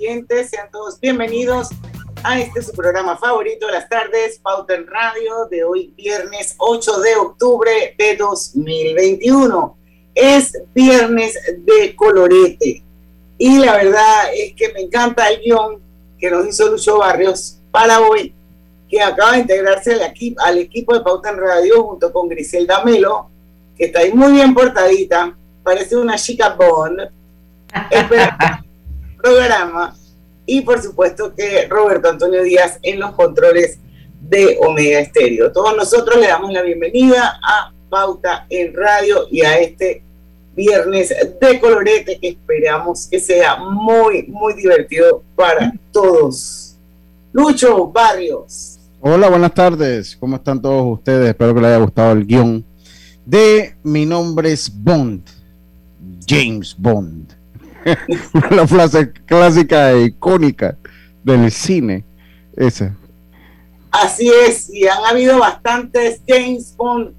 Sean todos bienvenidos a este su programa favorito de las tardes, Pauta en Radio, de hoy viernes 8 de octubre de 2021. Es viernes de colorete y la verdad es que me encanta el guion que nos hizo Lucho Barrios para hoy, que acaba de integrarse al, equipo, al equipo de Pauta en Radio junto con Griselda Melo, que está ahí muy bien portadita, parece una chica Bond. programa y por supuesto que Roberto Antonio Díaz en los controles de Omega Estéreo. Todos nosotros le damos la bienvenida a Pauta en Radio y a este viernes de colorete que esperamos que sea muy, muy divertido para todos. Lucho Barrios. Hola, buenas tardes. ¿Cómo están todos ustedes? Espero que les haya gustado el guion de Mi nombre es Bond, James Bond. la frase clásica e icónica del cine. Esa. Así es, y han habido bastantes James Bond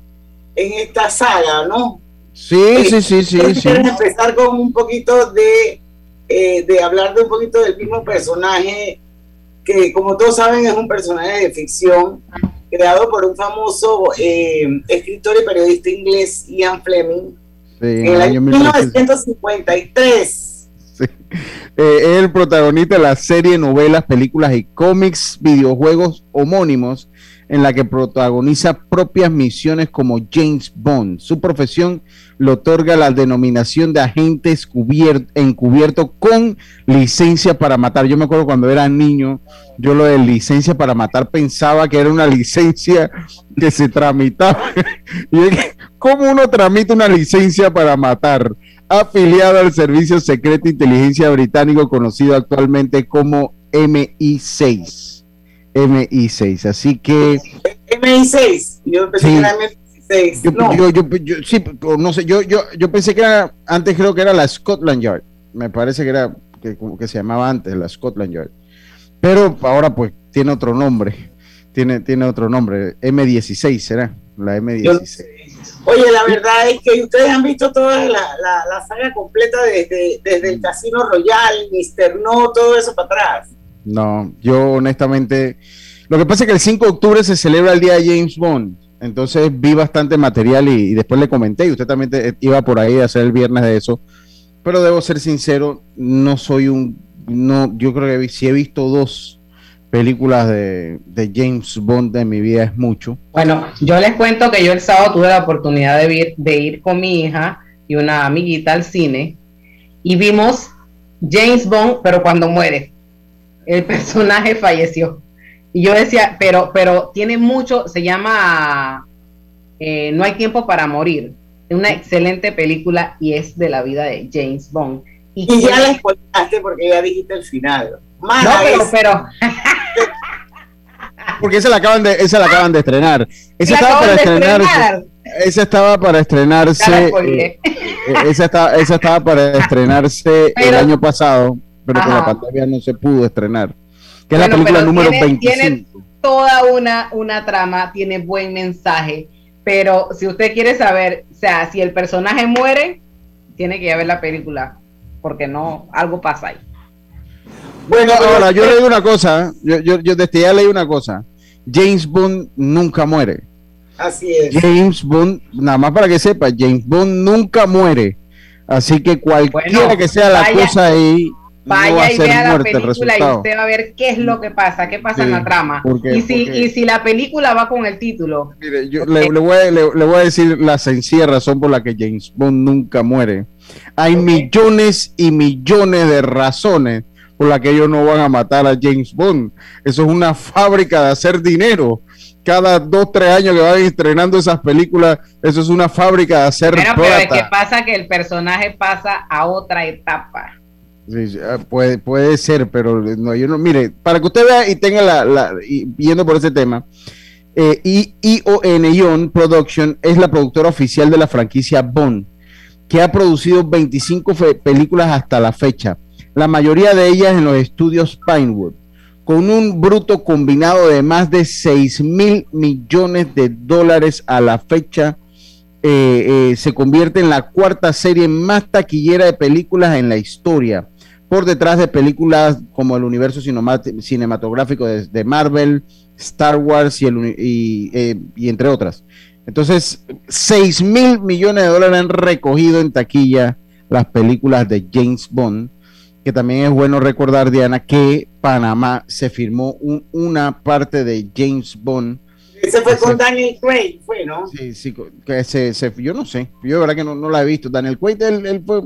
en esta saga, ¿no? Sí, eh, sí, sí, sí. sí. empezar con un poquito de, eh, de hablar de un poquito del mismo personaje, que como todos saben es un personaje de ficción, creado por un famoso eh, escritor y periodista inglés, Ian Fleming, en el año 1953. Eh, es el protagonista de la serie, novelas, películas y cómics, videojuegos homónimos, en la que protagoniza propias misiones como James Bond. Su profesión le otorga la denominación de agente encubierto con licencia para matar. Yo me acuerdo cuando era niño, yo lo de licencia para matar pensaba que era una licencia que se tramitaba. ¿Cómo uno tramita una licencia para matar? Afiliado al Servicio Secreto de Inteligencia Británico, conocido actualmente como MI6. MI6, así que... MI6, yo pensé que era MI6. Yo, no. Yo, sí, no sé, yo, yo, yo pensé que era, antes creo que era la Scotland Yard, me parece que era, que, que se llamaba antes la Scotland Yard, pero ahora pues tiene otro nombre, tiene, tiene otro nombre, M16 será, la M16. Oye, la verdad es que ustedes han visto toda la, la, saga completa desde, desde el Casino Royal, Mister No, todo eso para atrás. No, yo honestamente, lo que pasa es que el 5 de octubre se celebra el día de James Bond, entonces vi bastante material y, después le comenté, y usted también iba por ahí a hacer el viernes de eso, pero debo ser sincero, no soy un, no, yo creo que sí he visto dos películas de, James Bond de mi vida es mucho. Bueno, yo les cuento que yo el sábado tuve la oportunidad de ir, de ir con mi hija y una amiguita al cine y vimos James Bond, pero cuando muere, el personaje falleció. Y yo decía, pero, pero tiene mucho, se llama eh, No hay tiempo para morir. Es una excelente película y es de la vida de James Bond. Y, ya la escuchaste porque ya dijiste el final. no, pero, pero porque esa la acaban de, esa la acaban de estrenar. Esa estaba para estrenarse. Esa estaba para estrenarse. Eh, eh, esa, estaba, esa estaba para estrenarse el año pasado, pero con la pandemia no se pudo estrenar. Que es la película número tiene, 25. Tiene toda una, una trama, tiene buen mensaje. Pero si usted quiere saber, o sea, si el personaje muere, tiene que ir a ver la película. Porque no, algo pasa ahí. Bueno, ahora yo leí una cosa, yo, yo, yo desde ya leí una cosa. James Bond nunca muere. Así es. James Bond, nada más para que sepa, James Bond nunca muere. Así que cualquiera que sea la cosa ahí, vaya y vea la película y usted va a ver qué es lo que pasa, qué pasa en la trama. y, si, y si la película va con el título. Mire, yo le, voy a, le, voy a, decir la sencilla razón por la que James Bond nunca muere. Hay millones y millones de razones por la que ellos no van a matar a James Bond. Eso es una fábrica de hacer dinero. cada dos, tres años que van estrenando esas películas, eso es una fábrica de hacer Pero, pero es que pasa que el personaje pasa a otra etapa. Sí, ah, puede, puede ser, pero no, yo no, mire, para que usted vea y tenga la, la y, viendo por ese tema, eh, ION Ion Production es la productora oficial de la franquicia Bond, que ha producido 25 películas hasta la fecha, la mayoría de ellas en los estudios Pinewood con un bruto combinado de más de 6 mil millones de dólares a la fecha, eh, eh, se convierte en la cuarta serie más taquillera de películas en la historia, por detrás de películas como el universo cinematográfico de, Marvel, Star Wars y, eh, y entre otras. Entonces, 6 mil millones de dólares han recogido en taquilla las películas de James Bond que también es bueno recordar, Diana, que Panamá se firmó una parte de James Bond. Ese fue con Daniel Craig, fue, ¿no? Sí, sí, que se, yo no sé, yo de verdad que no, no la he visto. Daniel Craig, él, fue,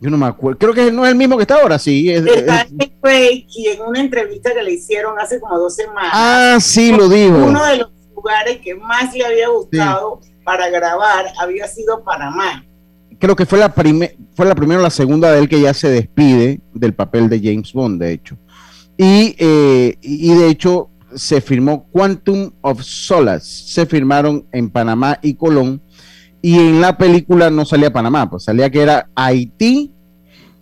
yo no me acuerdo, creo que no es el mismo que está ahora, sí. Es, Daniel Craig, y en una entrevista que le hicieron hace como dos semanas. Ah, sí, lo dijo. Uno de los lugares que más le había gustado para grabar había sido Panamá creo que fue la, fue la primera o la segunda de él que ya se despide del papel de James Bond, de hecho. Y, eh, y de hecho se firmó Quantum of Solace, se firmaron en Panamá y Colón, y en la película no salía Panamá, pues salía que era Haití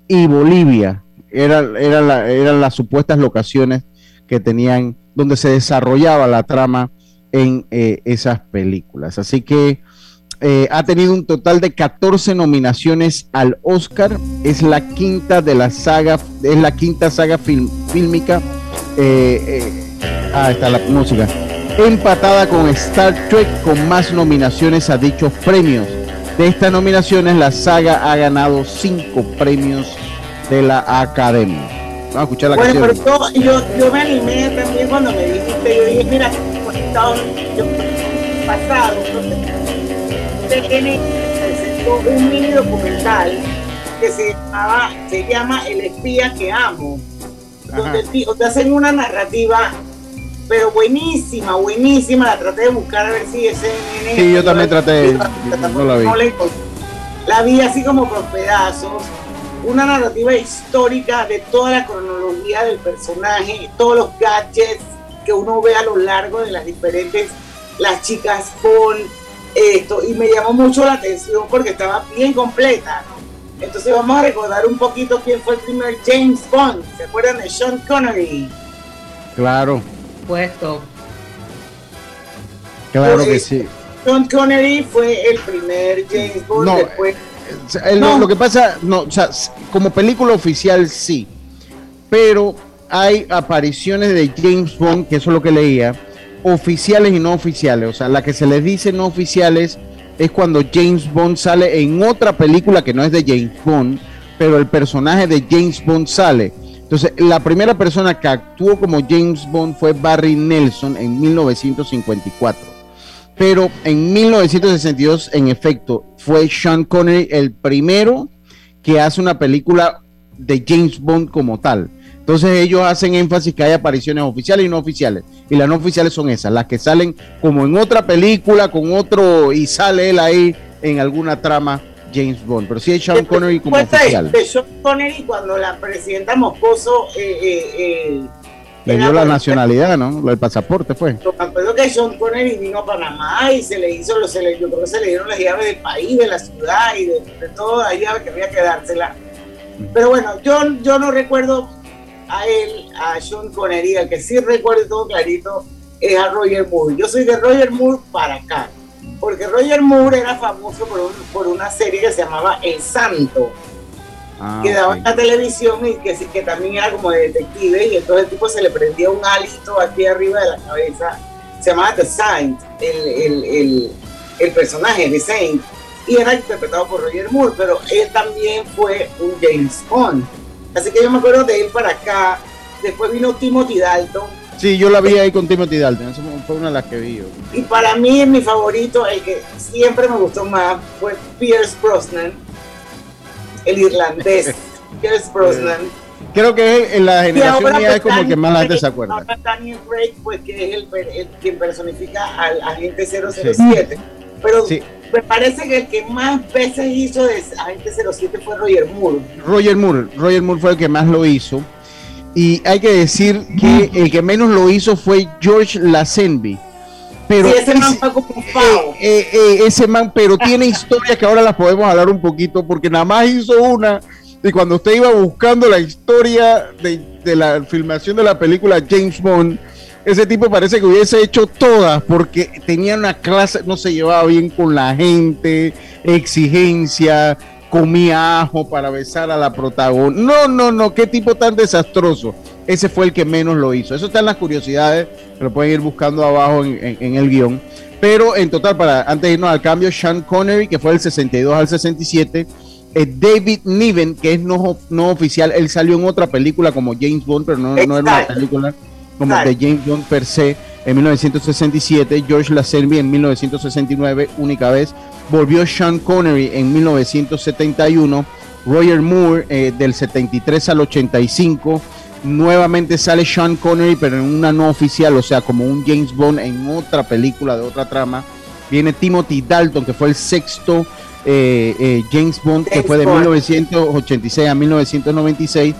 y Bolivia, era, era eran las supuestas locaciones que tenían, donde se desarrollaba la trama en eh, esas películas. Así que eh, ha tenido un total de 14 nominaciones al Oscar. Es la quinta de la saga, es la quinta saga fílmica. Eh, eh, ah, está la música. Empatada con Star Trek con más nominaciones a dichos premios. De estas nominaciones, la saga ha ganado cinco premios de la Academia. Vamos a escuchar la bueno, Pero yo, yo, me animé también cuando me dijiste, yo dije, mira, yo, pasado, presentó un mini documental que se, se llama El espía que amo, donde te hacen una narrativa, pero buenísima, buenísima. La traté de buscar a ver si ese. Sí, yo también traté, no la vi. La vi así como por pedazos. Una narrativa histórica de toda la cronología del personaje, todos los gadgets que uno ve a lo largo de las diferentes, las chicas con esto y me llamó mucho la atención porque estaba bien completa. Entonces vamos a recordar un poquito quién fue el primer James Bond. ¿Se acuerdan de Sean Connery? Claro. Puesto. Claro que sí. Sean Connery fue el primer James Bond. No, después... Eh, lo, que pasa, no, o sea, como película oficial sí, pero hay apariciones de James Bond, que eso es lo que leía, oficiales y no oficiales. O sea, la que se les dice no oficiales es cuando James Bond sale en otra película que no es de James Bond, pero el personaje de James Bond sale. Entonces, la primera persona que actuó como James Bond fue Barry Nelson en 1954. Pero en 1962, en efecto, fue Sean Connery el primero que hace una película de James Bond como tal. Entonces ellos hacen énfasis que hay apariciones oficiales y no oficiales. Y las no oficiales son esas, las que salen como en otra película, con otro, y sale él ahí en alguna trama James Bond. Pero sí hay Sean Connery como oficial. De Sean Connery cuando la presidenta Moscoso eh, eh, eh, le dio la nacionalidad, ¿no? El pasaporte fue. Lo que Sean Connery vino a Panamá y se le hizo, se le, yo creo que se le dieron las llaves del país, de la ciudad y de, de toda la llave que había que dársela. Pero bueno, yo, yo no recuerdo a él, a Sean Connery, el que sí recuerdo todo clarito, es a Roger Moore. Yo soy de Roger Moore para acá, porque Roger Moore era famoso por, una serie que se llamaba El Santo, ah, que daba en la televisión y que, que también era como de detective, y entonces el tipo se le prendía un hálito aquí arriba de la cabeza, se llamaba The Saint, el, el, el personaje de Saint, y era interpretado por Roger Moore, pero él también fue un James Bond Así que yo me acuerdo de él para acá. Después vino Timothy Dalton. Sí, yo la vi ahí con Timothy Dalton. Esa fue una de las que vi. Y para mí, mi favorito, el que siempre me gustó más, fue Pierce Brosnan, el irlandés. Pierce Brosnan. creo que en la generación mía es como el que más la gente se acuerda. Ahora Daniel Craig, pues que es el, el, quien personifica al agente 007. Pero me parece que el que más veces hizo de agente 07 fue Roger Moore. Roger Moore, Roger Moore fue el que más lo hizo. Y hay que decir que el que menos lo hizo fue George Lazenby. Pero ese man fue como eh, eh, eh, ese man, pero tiene historias que ahora las podemos hablar un poquito, porque nada más hizo una y cuando usted iba buscando la historia de, la filmación de la película James Bond, ese tipo parece que hubiese hecho todas porque tenía una clase, no se llevaba bien con la gente, exigencia, comía ajo para besar a la protagonista. No, no, no, qué tipo tan desastroso. Ese fue el que menos lo hizo. Eso está en las curiosidades, lo pueden ir buscando abajo en, en el guion. Pero en total, para antes de irnos al cambio, Sean Connery, que fue del 62 al 67, David Niven, que es no, no oficial, él salió en otra película como James Bond, pero no, no era una película como de James Bond per se, en 1967, George Lazenby en 1969, única vez, volvió Sean Connery en 1971, Roger Moore eh, del 73 al 85, nuevamente sale Sean Connery, pero en una no oficial, o sea, como un James Bond en otra película de otra trama, viene Timothy Dalton, que fue el sexto eh, eh, James Bond, que fue de 1986 a 1996,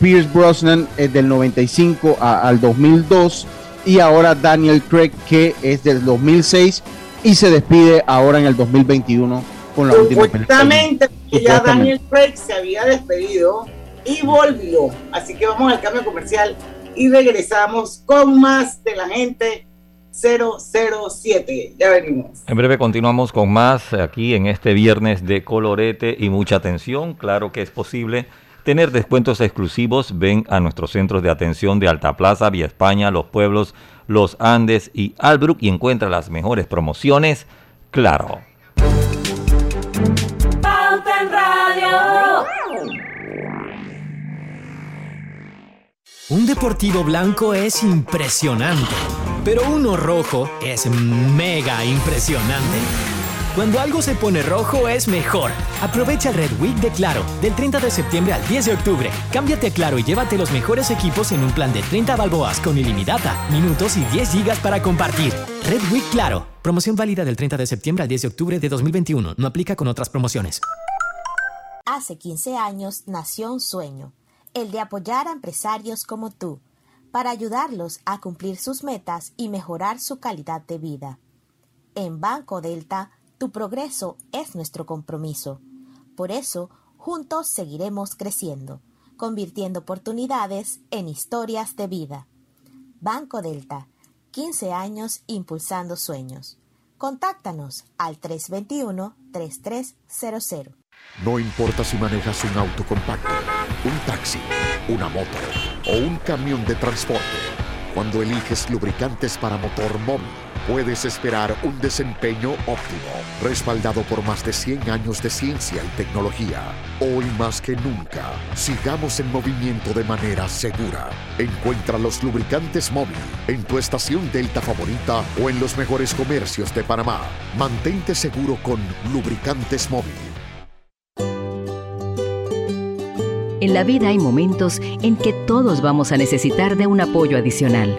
Pierce Brosnan eh, del 95 al 2002 y ahora Daniel Craig que es del 2006 y se despide ahora en el 2021 con la última Supuestamente ya Daniel Craig se había despedido y volvió. Así que vamos al cambio comercial y regresamos con más de la gente 007. Ya venimos. En breve continuamos con más aquí en este viernes de colorete y mucha atención. Claro que es posible tener descuentos exclusivos. Ven a nuestros centros de atención de Alta Plaza, Vía España, Los Pueblos, Los Andes y Albrook y encuentra las mejores promociones. Claro. Un deportivo blanco es impresionante pero uno rojo es mega impresionante. Cuando algo se pone rojo es mejor. Aprovecha el Red Week de Claro, del 30 de septiembre al 10 de octubre. Cámbiate a Claro y llévate los mejores equipos en un plan de 30 balboas con ilimitada, minutos y 10 gigas para compartir. Red Week Claro. Promoción válida del 30 de septiembre al 10 de octubre de 2021. No aplica con otras promociones. Hace 15 años nació un sueño, el de apoyar a empresarios como tú para ayudarlos a cumplir sus metas y mejorar su calidad de vida. En Banco Delta, tu progreso es nuestro compromiso. Por eso, juntos seguiremos creciendo, convirtiendo oportunidades en historias de vida. Banco Delta, 15 años impulsando sueños. Contáctanos al 321-3300. No importa si manejas un auto compacto, un taxi, una moto o un camión de transporte, cuando eliges lubricantes para motor móvil, puedes esperar un desempeño óptimo, respaldado por más de 100 años de ciencia y tecnología. Hoy más que nunca, sigamos en movimiento de manera segura. Encuentra los lubricantes móvil en tu estación Delta favorita o en los mejores comercios de Panamá. Mantente seguro con lubricantes móvil. En la vida hay momentos en que todos vamos a necesitar de un apoyo adicional.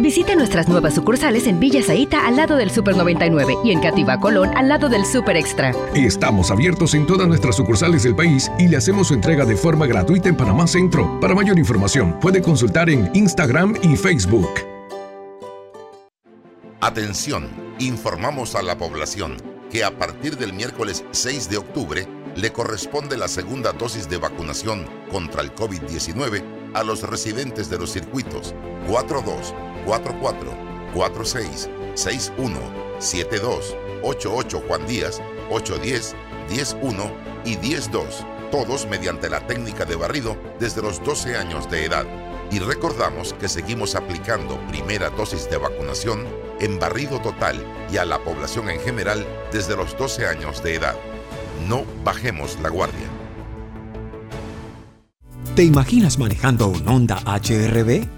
Visite nuestras nuevas sucursales en Villa Zaita al lado del Super 99 y en Cativa Colón al lado del Super Extra. Estamos abiertos en todas nuestras sucursales del país y le hacemos su entrega de forma gratuita en Panamá Centro. Para mayor información, puede consultar en Instagram y Facebook. Atención, informamos a la población que a partir del miércoles 6 de octubre le corresponde la segunda dosis de vacunación contra el COVID-19 a los residentes de los circuitos 42 44 46 61 72 88 Juan Díaz 810 101 y 102, todos mediante la técnica de barrido desde los 12 años de edad. Y recordamos que seguimos aplicando primera dosis de vacunación en barrido total y a la población en general desde los 12 años de edad. No bajemos la guardia. ¿Te imaginas manejando un Honda HRB?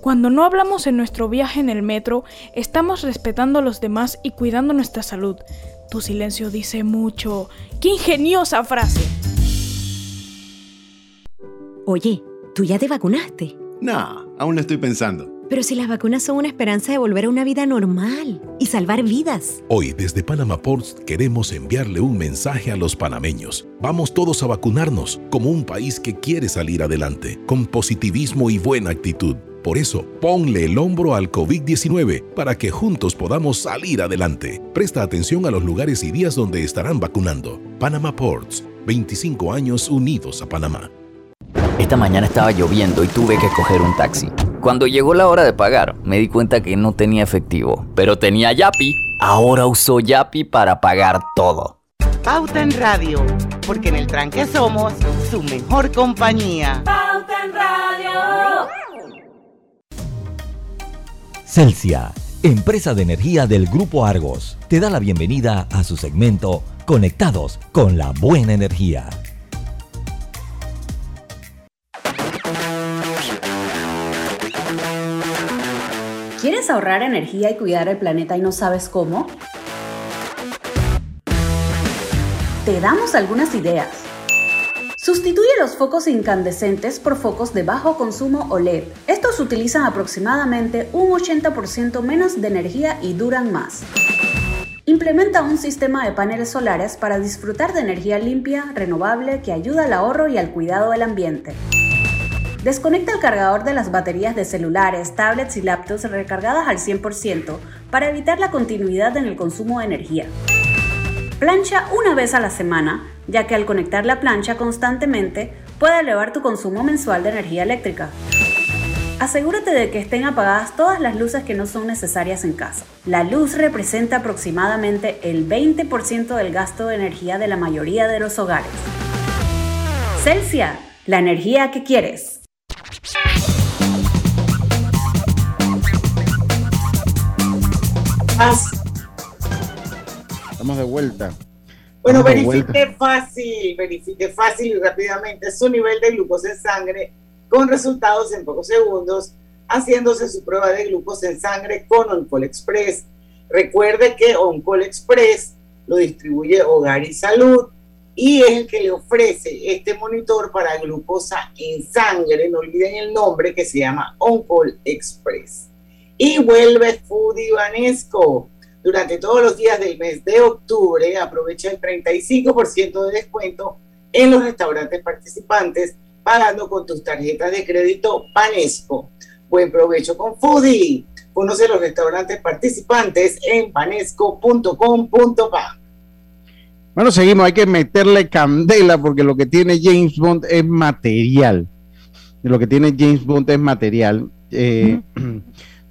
Cuando no hablamos en nuestro viaje en el metro, estamos respetando a los demás y cuidando nuestra salud. Tu silencio dice mucho. ¡Qué ingeniosa frase! Oye, ¿tú ya te vacunaste? No, aún lo estoy pensando. Pero si las vacunas son una esperanza de volver a una vida normal y salvar vidas. Hoy desde Panama Ports queremos enviarle un mensaje a los panameños. Vamos todos a vacunarnos como un país que quiere salir adelante, con positivismo y buena actitud. Por eso, ponle el hombro al COVID-19 para que juntos podamos salir adelante. Presta atención a los lugares y días donde estarán vacunando. Panama Ports, 25 años unidos a Panamá. Esta mañana estaba lloviendo y tuve que coger un taxi. Cuando llegó la hora de pagar, me di cuenta que no tenía efectivo, pero tenía Yapi. Ahora uso Yapi para pagar todo. Pauta en Radio, porque en el tranque somos su mejor compañía. Pauta en Radio. Celsia, empresa de energía del Grupo Argos, te da la bienvenida a su segmento Conectados con la Buena Energía. ¿Quieres ahorrar energía y cuidar el planeta y no sabes cómo? Te damos algunas ideas. Sustituye los focos incandescentes por focos de bajo consumo OLED. Estos utilizan aproximadamente un 80% menos de energía y duran más. Implementa un sistema de paneles solares para disfrutar de energía limpia, renovable, que ayuda al ahorro y al cuidado del ambiente. Desconecta el cargador de las baterías de celulares, tablets y laptops recargadas al 100% para evitar la continuidad en el consumo de energía. Plancha una vez a la semana, ya que al conectar la plancha constantemente puede elevar tu consumo mensual de energía eléctrica. Asegúrate de que estén apagadas todas las luces que no son necesarias en casa. La luz representa aproximadamente el 20% del gasto de energía de la mayoría de los hogares. Celsia, la energía que quieres. Estamos de vuelta. Bueno, verifique fácil, verifique fácil y rápidamente su nivel de glucosa en sangre con resultados en pocos segundos, haciéndose su prueba de glucosa en sangre con Oncol Express. Recuerde que Oncol Express lo distribuye Hogar y Salud y es el que le ofrece este monitor para glucosa en sangre. No olviden el nombre que se llama Oncol Express. Y vuelve Foodie Vanesco. Durante todos los días del mes de octubre aprovecha el 35% de descuento en los restaurantes participantes pagando con tus tarjetas de crédito Panesco. Buen provecho con Foodie. Conoce los restaurantes participantes en panesco.com.pa. Bueno, seguimos, hay que meterle candela porque lo que tiene James Bond es material. Lo que tiene James Bond es material. Eh,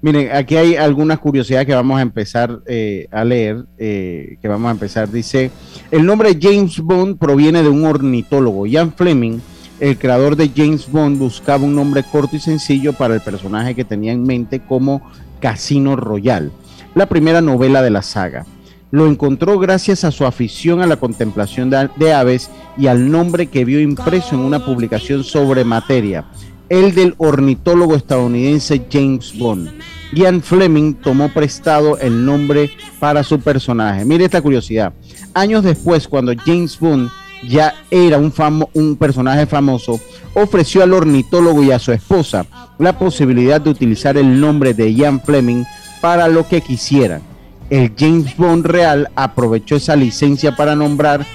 miren, aquí hay algunas curiosidades que vamos a empezar eh, a leer, eh, que vamos a empezar. Dice, el nombre James Bond proviene de un ornitólogo, Ian Fleming, el creador de James Bond, buscaba un nombre corto y sencillo para el personaje que tenía en mente como Casino Royal, la primera novela de la saga. Lo encontró gracias a su afición a la contemplación de, de aves y al nombre que vio impreso en una publicación sobre materia, el del ornitólogo estadounidense James Bond. Ian Fleming tomó prestado el nombre para su personaje. Mire esta curiosidad. Años después, cuando James Bond ya era un, famo un personaje famoso, ofreció al ornitólogo y a su esposa la posibilidad de utilizar el nombre de Ian Fleming para lo que quisieran. El James Bond real aprovechó esa licencia para nombrar,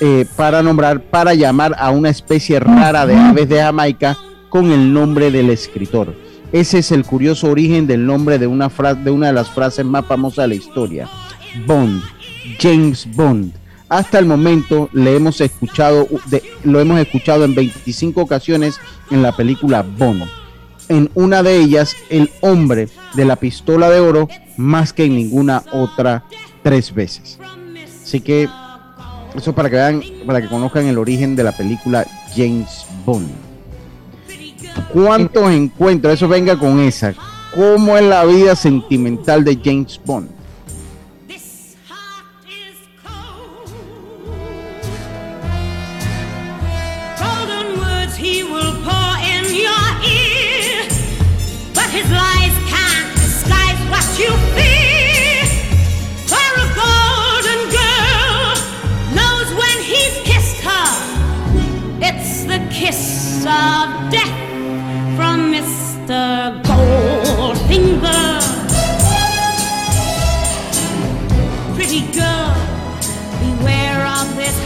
eh, para nombrar, para llamar a una especie rara de aves de Jamaica con el nombre del escritor. Ese es el curioso origen del nombre de una, de una de las frases más famosas de la historia. Bond, James Bond. Hasta el momento le hemos escuchado, lo hemos escuchado en 25 ocasiones en la película Bond. En una de ellas, el hombre de la pistola de oro, más que en ninguna otra, tres veces. Así que eso para que vean, para que conozcan el origen de la película James Bond. ¿Cuántos encuentros? Eso venga con esa. ¿Cómo es la vida sentimental de James Bond? of death Mr. Goldfinger. Pretty girl, beware of this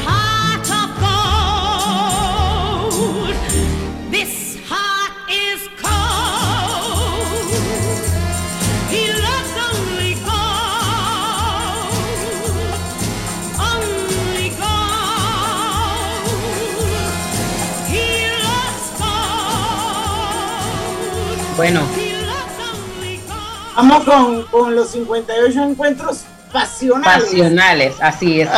Bueno, Vamos con, con los 58 encuentros pasionales. pasionales, así es.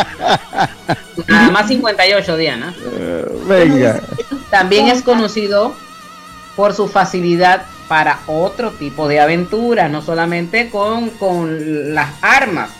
Nada más 58, Diana. venga. También es conocido por su facilidad para otro tipo de aventuras, no solamente con, con las armas.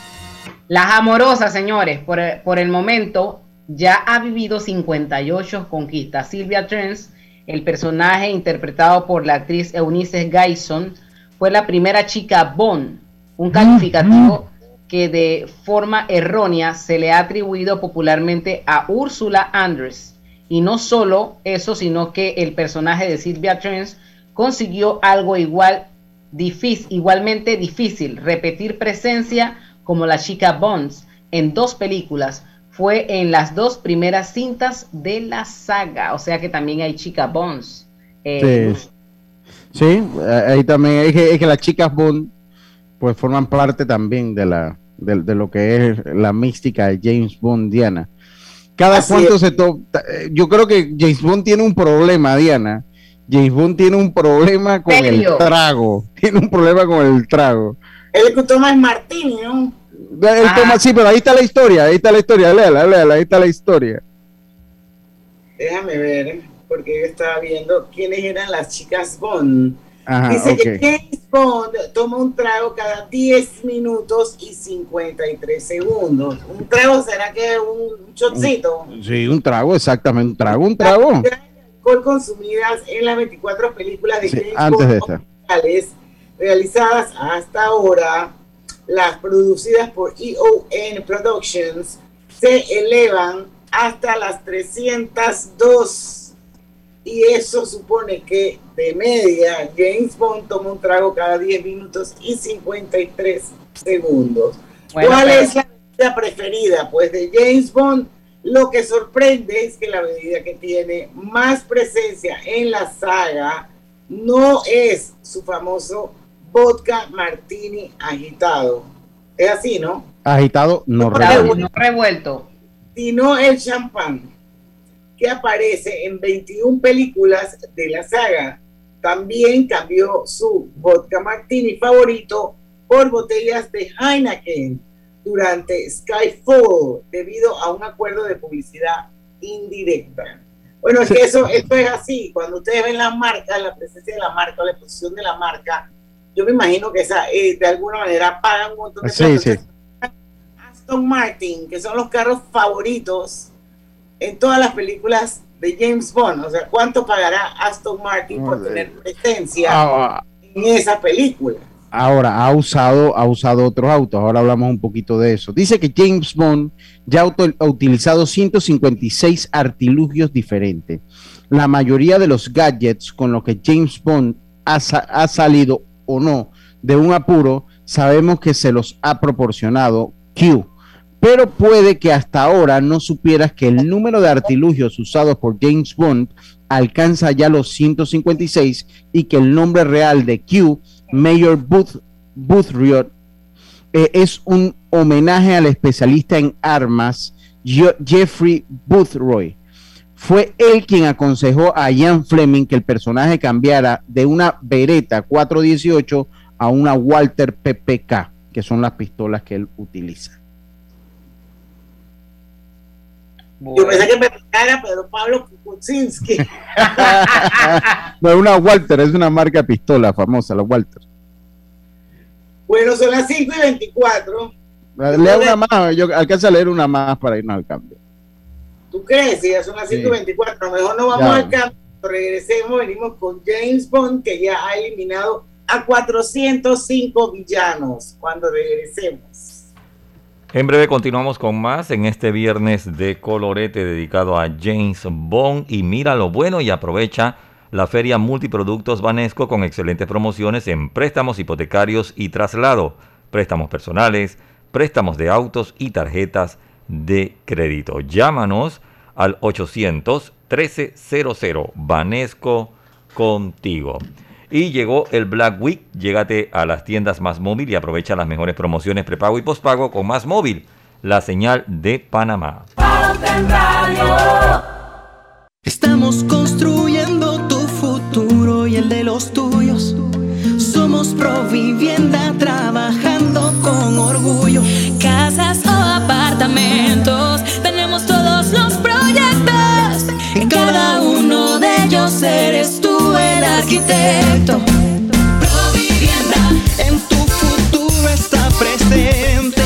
Las amorosas, señores, por, el- por el momento ya ha vivido 58 conquistas. Silvia Trens, el personaje interpretado por la actriz Eunice Gyson, fue la primera chica Bond, un calificativo que de forma errónea se le ha atribuido popularmente a Úrsula Andress. Y no solo eso, sino que el personaje de Silvia Trens consiguió algo igual difícil, igualmente difícil, repetir presencia como la chica Bonds en dos películas. Fue en las dos primeras cintas de la saga, o sea que también hay chica Bonds. Eh, Sí. Sí, eh, ahí también es que, es que las chicas Bond pues forman parte también de la de, de lo que es la mística de James Bond Diana. Cada Así cuánto es. se to eh, yo creo que James Bond tiene un problema, Diana. James Bond tiene un problema con Serio. el trago. Tiene un problema con el trago. El que toma es Martini, ¿no? Él Ah. toma, sí, pero ahí está la historia, ahí está la historia, léala, léala, ahí está la historia. Déjame ver, porque yo estaba viendo quiénes eran las chicas Bond. Ajá, Dice que ok. James Bond toma un trago cada 10 minutos y 53 segundos. ¿Un trago será que es un shotcito? Sí, un trago, exactamente, un trago, un trago. alcohol consumidas en las 24 películas de Sí, James antes Bond de esta. realizadas hasta ahora, las producidas por EON Productions, se elevan hasta las 302. Y eso supone que de media James Bond toma un trago cada 10 minutos y 53 segundos. Bueno, ¿Cuál pero- es la bebida preferida? Pues de James Bond, lo que sorprende es que la bebida que tiene más presencia en la saga no es su famoso vodka martini agitado. Es así, ¿no? Agitado, no revuelto. no revuelto. Sino el champán, que aparece en 21 películas de la saga. También cambió su vodka martini favorito por botellas de Heineken durante Skyfall debido a un acuerdo de publicidad indirecta. Bueno, es que eso, esto es así. Cuando ustedes ven la marca, la presencia de la marca la exposición de la marca, yo me imagino que esa, eh, de alguna manera pagan un montón de Sí, sí. Aston Martin, que son los carros favoritos en todas las películas de James Bond. O sea, ¿cuánto pagará Aston Martin por tener presencia Ah, en esa película? Ahora ha usado, ha usado otros autos. Ahora hablamos un poquito de eso. Dice que James Bond ya auto- ha utilizado 156 artilugios diferentes. La mayoría de los gadgets con los que James Bond ha, ha salido o no de un apuro, sabemos que se los ha proporcionado Q. Pero puede que hasta ahora no supieras que el número de artilugios usados por James Bond alcanza ya los 156 y que el nombre real de Q, Mayor Booth, Boothriot, eh, es un homenaje al especialista en armas Jeffrey Boothroyd. Fue él quien aconsejó a Ian Fleming que el personaje cambiara de una Beretta 418 a una Walter PPK, que son las pistolas que él utiliza. Yo pensé que me era Pedro Pablo Kuczynski. No es una Walter, es una marca de pistola famosa, la Walter. Bueno, son las 5 y 24. Lea una más, yo alcanzo a leer una más para irnos al cambio. ¿Tú crees? Sí, ya son las 5 y Sí. 24. A lo mejor no vamos Ya. al cambio. Regresemos, venimos con James Bond, que ya ha eliminado a 405 villanos. Cuando regresemos. En breve continuamos con más en este viernes de colorete dedicado a James Bond y mira lo bueno y aprovecha la feria Multiproductos Banesco con excelentes promociones en préstamos hipotecarios y traslado, préstamos personales, préstamos de autos y tarjetas de crédito. Llámanos al 800 1300 Banesco contigo. Y llegó el Black Week. Llégate a las tiendas Más Móvil y aprovecha las mejores promociones prepago y pospago con Más Móvil, la señal de Panamá. Estamos construyendo tu futuro y el de los tuyos. Somos Provivienda trabajando arquitecto. Provivienda, en tu futuro está presente.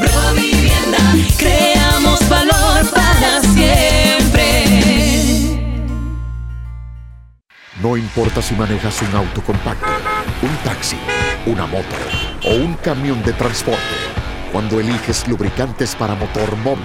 Provivienda, creamos valor para siempre. No importa si manejas un auto compacto, un taxi, una moto o un camión de transporte. Cuando eliges lubricantes para motor móvil,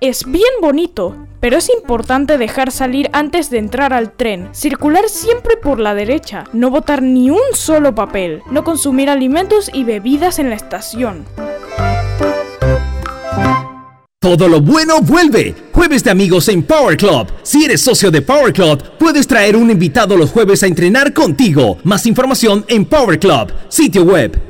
Es bien bonito, pero es importante dejar salir antes de entrar al tren, circular siempre por la derecha, no botar ni un solo papel, no consumir alimentos y bebidas en la estación. Todo lo bueno vuelve. Jueves de amigos en Power Club. Si eres socio de Power Club, puedes traer un invitado los jueves a entrenar contigo. Más información en Power Club, sitio web.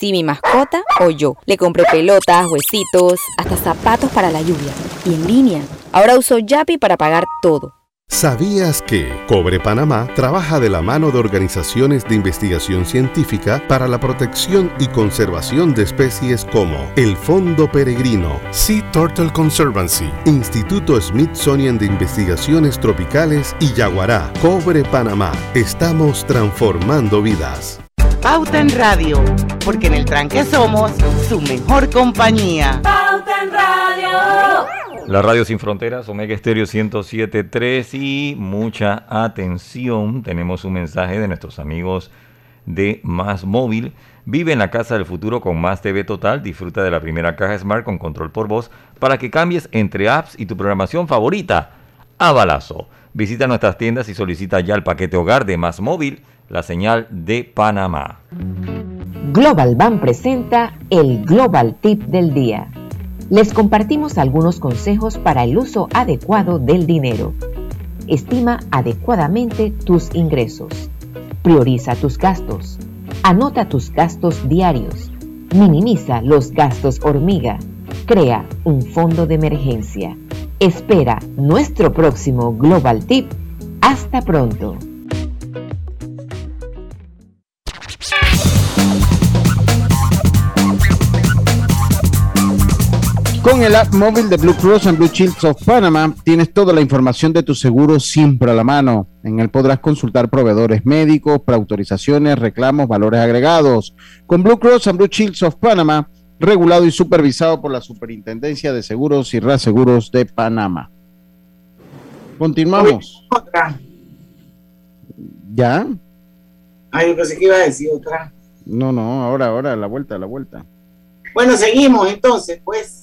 si mi mascota o yo. Le compré pelotas, huesitos, hasta zapatos para la lluvia. Y en línea. Ahora uso Yapi para pagar todo. ¿Sabías que Cobre Panamá trabaja de la mano de organizaciones de investigación científica para la protección y conservación de especies como el Fondo Peregrino, Sea Turtle Conservancy, Instituto Smithsonian de Investigaciones Tropicales y Yaguará? Cobre Panamá, estamos transformando vidas. Pauta en Radio, porque en el tranque somos su mejor compañía. Pauta en Radio. La Radio Sin Fronteras, Omega Estéreo 107.3 y mucha atención. Tenemos un mensaje de nuestros amigos de Más Móvil. Vive en la casa del futuro con Más TV Total. Disfruta de la primera caja Smart con control por voz para que cambies entre apps y tu programación favorita a balazo. Visita nuestras tiendas y solicita ya el paquete hogar de Más Móvil, la señal de Panamá. Global Bank presenta el Global Tip del Día. Les compartimos algunos consejos para el uso adecuado del dinero. Estima adecuadamente tus ingresos. Prioriza tus gastos. Anota tus gastos diarios. Minimiza los gastos hormiga. Crea un fondo de emergencia. Espera nuestro próximo Global Tip. Hasta pronto. Con el app móvil de Blue Cross and Blue Shields of Panama tienes toda la información de tu seguro siempre a la mano. En él podrás consultar proveedores médicos, preautorizaciones, reclamos, valores agregados. Con Blue Cross and Blue Shields of Panama, regulado y supervisado por la Superintendencia de Seguros y Reaseguros de Panamá. Continuamos. Otra. ¿Ya? Ay, yo pensé que iba a decir otra. No, no, ahora, ahora, la vuelta, la vuelta. Bueno, seguimos entonces, pues.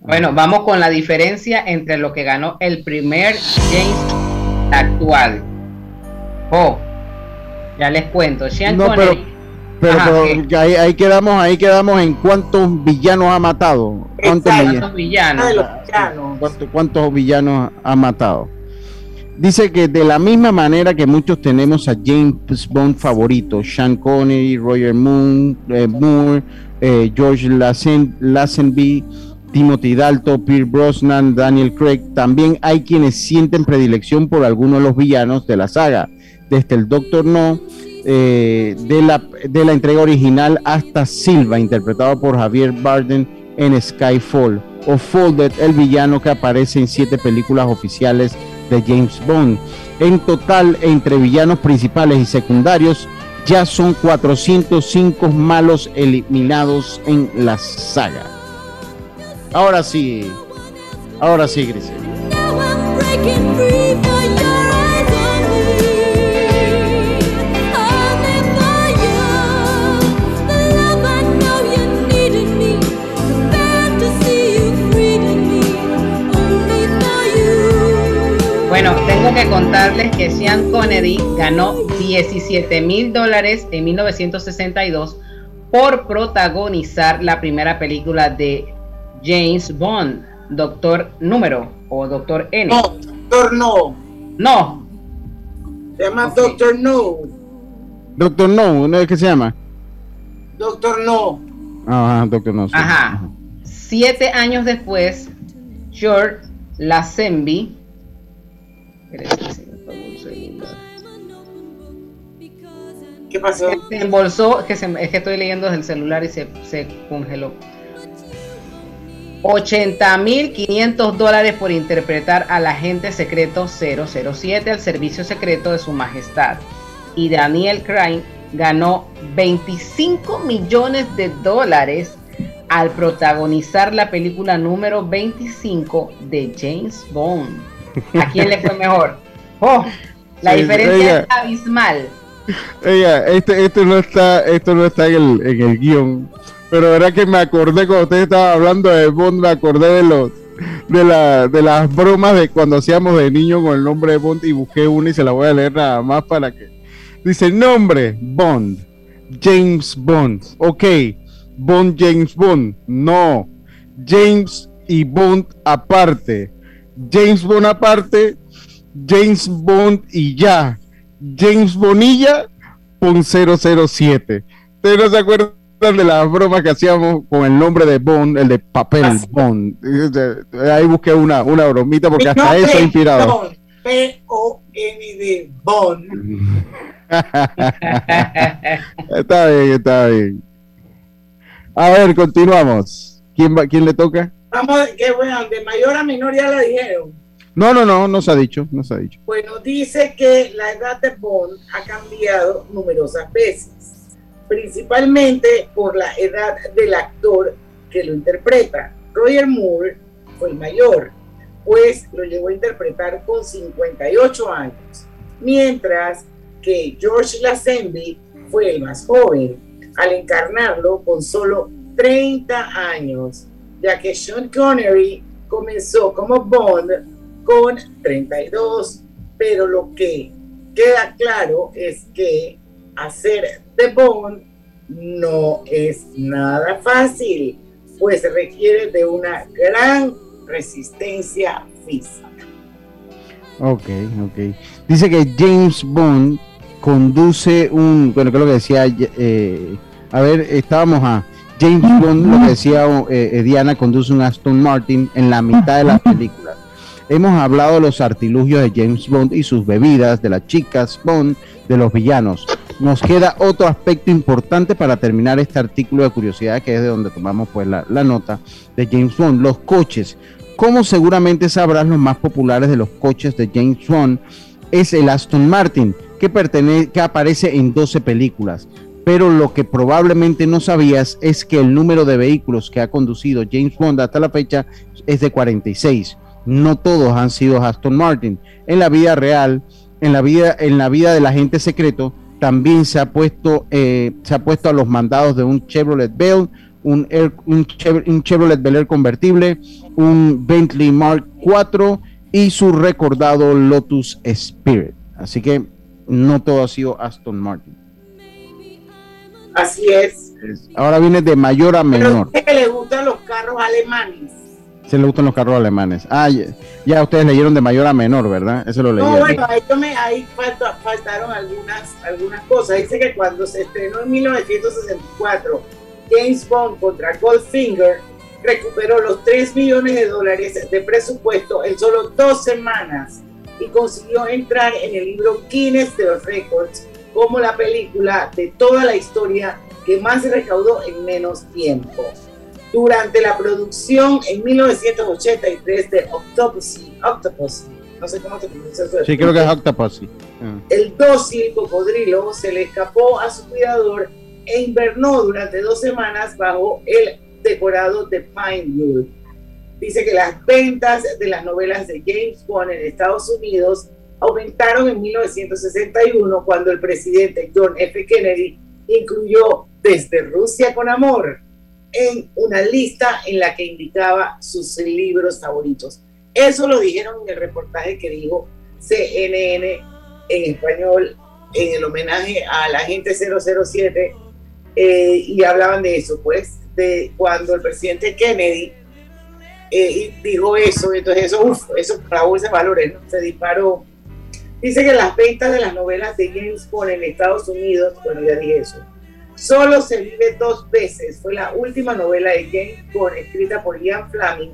Bueno, vamos con la diferencia entre lo que ganó el primer James actual. Oh, ya les cuento. Sean No, Connery. pero, Ajá, pero ¿qué? ahí, ahí quedamos, ahí quedamos en cuántos villanos ha matado. ¿Cuántos, Exacto. villanos? Villanos. ¿Cuántos, cuántos villanos ha matado? Dice que de la misma manera que muchos tenemos a James Bond favorito, Sean Connery, Roger Moon, eh, Moore, eh, George Lazen, Lazenby, Timothy Dalton, Pierce Brosnan, Daniel Craig, también hay quienes sienten predilección por algunos de los villanos de la saga, desde el Doctor No, eh, de, la, de la entrega original hasta Silva, interpretado por Javier Bardem en Skyfall, o Folded, el villano que aparece en siete películas oficiales de James Bond. En total, entre villanos principales y secundarios, ya son 405 malos eliminados en la saga. Ahora sí, ahora sí, Grisel. Bueno, tengo que contarles que Sean Connery ganó 17 mil dólares en 1962 por protagonizar la primera película de James Bond, Doctor Número o Doctor N. No, Doctor No. No, Se llama Doctor No. Doctor No, ¿no es que se llama? Doctor No. Ah, Doctor No. sí. Ajá. Siete años después, George Lazenby. ¿Qué pasó? Se embolsó, que se- es que estoy leyendo desde el celular y se, se congeló. 80.500 dólares por interpretar al agente secreto 007 al servicio secreto de su majestad. Y Daniel Craig ganó 25 millones de dólares al protagonizar la película número 25 de James Bond. ¿A quién le fue mejor? Oh, la Sí, diferencia ella- es abismal. Este, esto no está, esto no está en el, en el guion. Pero verdad que me acordé cuando usted estaba hablando de Bond, me acordé de los de la, de las bromas de cuando hacíamos de niño con el nombre de Bond y busqué una y se la voy a leer nada más para que dice nombre Bond, James Bond, ok, Bond James Bond, no, James y Bond aparte, James Bond aparte, James Bond y ya, James Bonilla con 007. ¿Ustedes no se acuerdan de las bromas que hacíamos con el nombre de Bond, el de papel Bond? Ahí busqué una, una bromita porque Mi hasta eso es inspirado. P-O-N-D, Bond. está bien, está bien. A ver, continuamos. ¿Quién, va, ¿Quién le toca? Vamos, que bueno, de mayor a menor ya la dijeron. No, no, no, no se ha dicho, no se ha dicho. Bueno, dice que la edad de Bond ha cambiado numerosas veces, principalmente por la edad del actor que lo interpreta. Roger Moore fue el mayor, pues lo llegó a interpretar con 58 años, mientras que George Lazenby fue el más joven al encarnarlo con solo 30 años, ya que Sean Connery comenzó como Bond con 32, pero lo que queda claro es que hacer de Bond no es nada fácil, pues requiere de una gran resistencia física. Ok, ok. Dice que James Bond conduce un, bueno, que es lo que decía, eh, a ver, estábamos a James Bond, lo que decía eh, eh, Diana, conduce un Aston Martin en la mitad de la película. Hemos hablado de los artilugios de James Bond y sus bebidas, de las chicas Bond, de los villanos. Nos queda otro aspecto importante para terminar este artículo de curiosidad, que es de donde tomamos pues la, nota de James Bond, los coches. Como seguramente sabrás, los más populares de los coches de James Bond es el Aston Martin, que, que aparece en 12 películas. Pero lo que probablemente no sabías es que el número de vehículos que ha conducido James Bond hasta la fecha es de 46. No todos han sido Aston Martin. En la vida real, en la vida, en la vida del agente secreto, también se ha puesto, eh, se ha puesto a los mandados de un Chevrolet Bell, un, un, Chevrolet Bel Air convertible, un Bentley Mark IV y su recordado Lotus Spirit. Así que no todo ha sido Aston Martin. Así es. Ahora viene de mayor a menor. Pero que le gustan los carros alemanes. Se le gustan los carros alemanes. Ah, ya, ustedes leyeron de mayor a menor, ¿verdad? Eso lo leí. No, bueno, ahí, ahí faltaron algunas, algunas cosas. Dice que cuando se estrenó en 1964 James Bond contra Goldfinger, recuperó los 3 millones de dólares de presupuesto en solo dos semanas y consiguió entrar en el libro Guinness de los Records como la película de toda la historia que más se recaudó en menos tiempo. Durante la producción en 1983 de Octopussy, Octopussy no sé cómo se pronuncia eso. Sí, creo que es Octopussy. Ah. El dócil cocodrilo se le escapó a su cuidador e invernó durante dos semanas bajo el decorado de Pinewood. Dice que las ventas de las novelas de James Bond en Estados Unidos aumentaron en 1961 cuando el presidente John F. Kennedy incluyó Desde Rusia con Amor en una lista en la que indicaba sus libros favoritos. Eso lo dijeron en el reportaje que dijo CNN en español en el homenaje a la gente 007 eh, y hablaban de eso, pues, de cuando el presidente Kennedy eh, dijo eso, entonces eso, uff, eso para bolsa de valores, se disparó. Dice que las ventas de las novelas de James Bond en Estados Unidos, bueno, ya dije eso, solo se vive dos veces. Fue la última novela de James Bond escrita por Ian Fleming,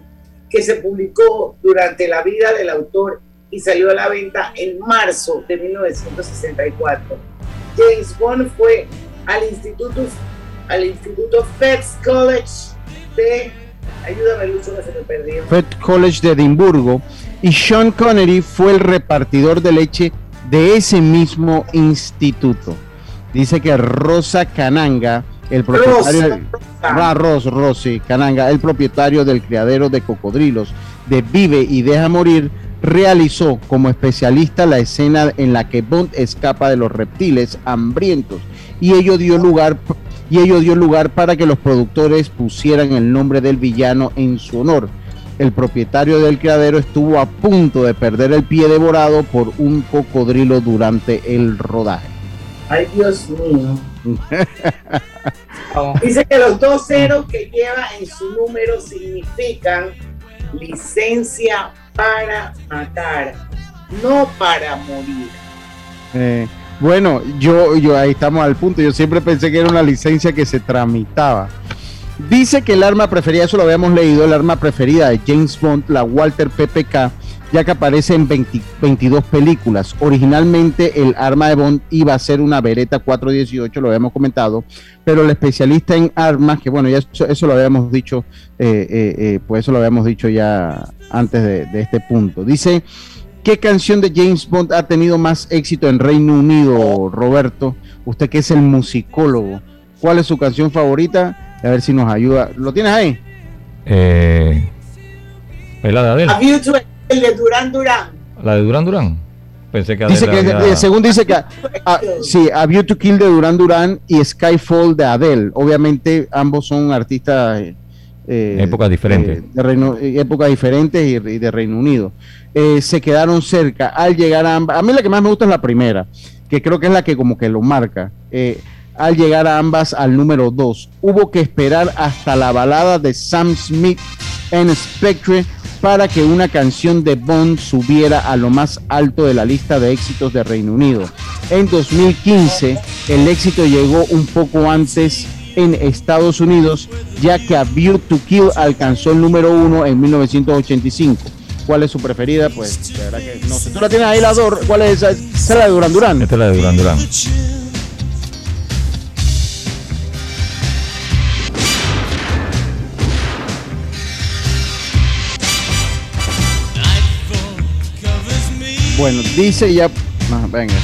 que se publicó durante la vida del autor y salió a la venta en marzo de 1964. James Bond fue al instituto, al instituto Feds College de, se me perdió. Fed College de Edimburgo y Sean Connery fue el repartidor de leche de ese mismo instituto. Dice que Rosa Cananga, el propietario Rosa, Rossi Cananga, el propietario del criadero de cocodrilos de Vive y Deja Morir, realizó como especialista la escena en la que Bond escapa de los reptiles hambrientos y ello dio lugar y ello dio lugar para que los productores pusieran el nombre del villano en su honor. El propietario del criadero estuvo a punto de perder el pie devorado por un cocodrilo durante el rodaje. Ay, Dios mío. Dice que los dos ceros que lleva en su número significan licencia para matar, no para morir. Eh, bueno, yo, yo ahí estamos al punto. Yo siempre pensé que era una licencia que se tramitaba. Dice que el arma preferida, eso lo habíamos leído, el arma preferida de James Bond, la Walter PPK, ya que aparece en 22 películas. Originalmente el arma de Bond iba a ser una Beretta 418, lo habíamos comentado, pero el especialista en armas, que bueno, ya eso, lo habíamos dicho, eh, eh, eh, pues eso lo habíamos dicho ya antes de, de este punto. Dice ¿Qué canción de James Bond ha tenido más éxito en Reino Unido, Roberto? Usted que es el musicólogo. ¿Cuál es su canción favorita? A ver si nos ayuda. ¿Lo tienes ahí? Eh, la de Adele. El de Durán Durán. La de Durán Durán. Pensé que Dice que, había- eh, según dice que a, a- sí, A View to Kill de Duran Duran y Skyfall de Adele. Obviamente ambos son artistas eh, Épocas diferentes. eh, de Reino- épocas diferentes y, y de Reino Unido. Eh, se quedaron cerca al llegar a ambas. A mí la que más me gusta es la primera, que creo que es la que como que lo marca. Eh, al llegar a ambas al número 2, hubo que esperar hasta la balada de Sam Smith en Spectre para que una canción de Bond subiera a lo más alto de la lista de éxitos de Reino Unido. En 2015, el éxito llegó un poco antes en Estados Unidos, ya que A View Kill alcanzó el número uno en 1985. ¿Cuál es su preferida? Pues, de verdad que no sé. ¿Tú la tienes ahí, la? ¿Cuál es esa? Esa es la de Duran Duran. Esta es la de Duran Duran. Bueno, dice ya. Ah, venga.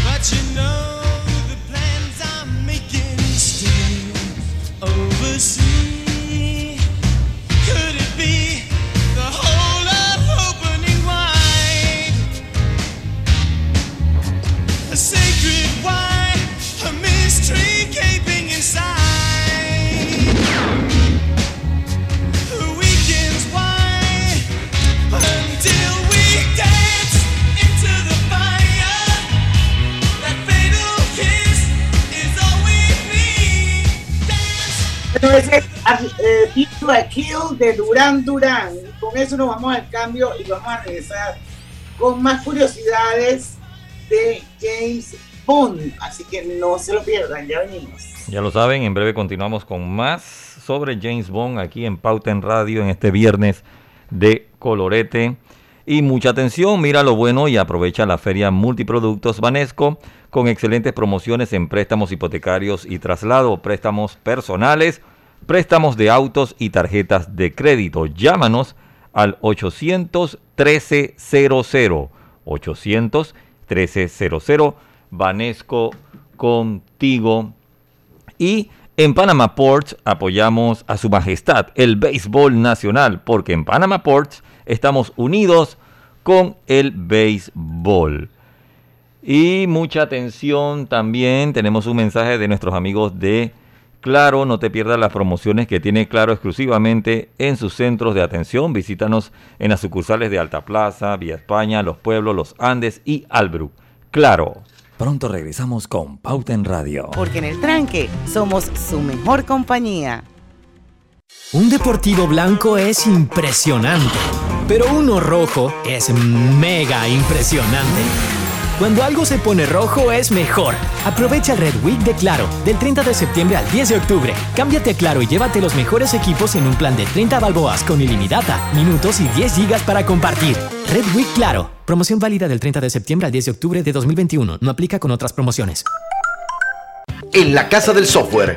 De Duran. Y Con eso nos vamos al cambio y vamos a regresar con más curiosidades de James Bond. Así que no se lo pierdan, ya venimos. Ya lo saben, en breve continuamos con más sobre James Bond aquí en Pauta en Radio en este viernes de colorete. Y mucha atención, mira lo bueno y aprovecha la feria Multiproductos Banesco con excelentes promociones en préstamos hipotecarios y traslado, préstamos personales, préstamos de autos y tarjetas de crédito. Llámanos al 800 1300 800 1300 Banesco contigo. Y en Panama Ports apoyamos a su majestad el béisbol nacional, porque en Panama Ports estamos unidos con el béisbol. Y mucha atención también, tenemos un mensaje de nuestros amigos de Claro, no te pierdas las promociones que tiene Claro exclusivamente en sus centros de atención. Visítanos en las sucursales de Alta Plaza, Vía España, Los Pueblos, Los Andes y Albrook. Claro. Pronto regresamos con Pauta en Radio. Porque en el tranque somos su mejor compañía. Un deportivo blanco es impresionante, pero uno rojo es mega impresionante. Cuando algo se pone rojo es mejor. Aprovecha el Red Week de Claro, del 30 de septiembre al 10 de octubre. Cámbiate a Claro y llévate los mejores equipos en un plan de 30 balboas con ilimitada, minutos y 10 gigas para compartir. Red Week Claro. Promoción válida del 30 de septiembre al 10 de octubre de 2021. No aplica con otras promociones. En la Casa del Software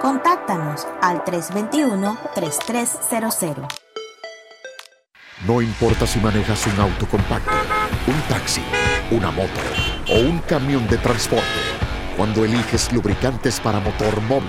Contáctanos al 321-3300. No importa si manejas un auto compacto, un taxi, una moto o un camión de transporte. Cuando eliges lubricantes para motor móvil,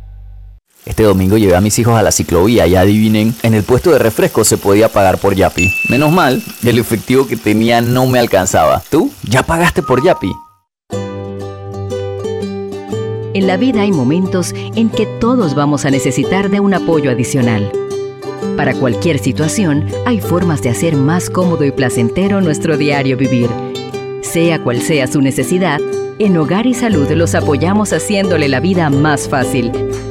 Este domingo llevé a mis hijos a la ciclovía y adivinen, en el puesto de refresco se podía pagar por Yapi. Menos mal, el efectivo que tenía no me alcanzaba. ¿Tú? ¿Ya pagaste por Yapi? En la vida hay momentos en que todos vamos a necesitar de un apoyo adicional. Para cualquier situación, hay formas de hacer más cómodo y placentero nuestro diario vivir. Sea cual sea su necesidad, en Hogar y Salud los apoyamos haciéndole la vida más fácil,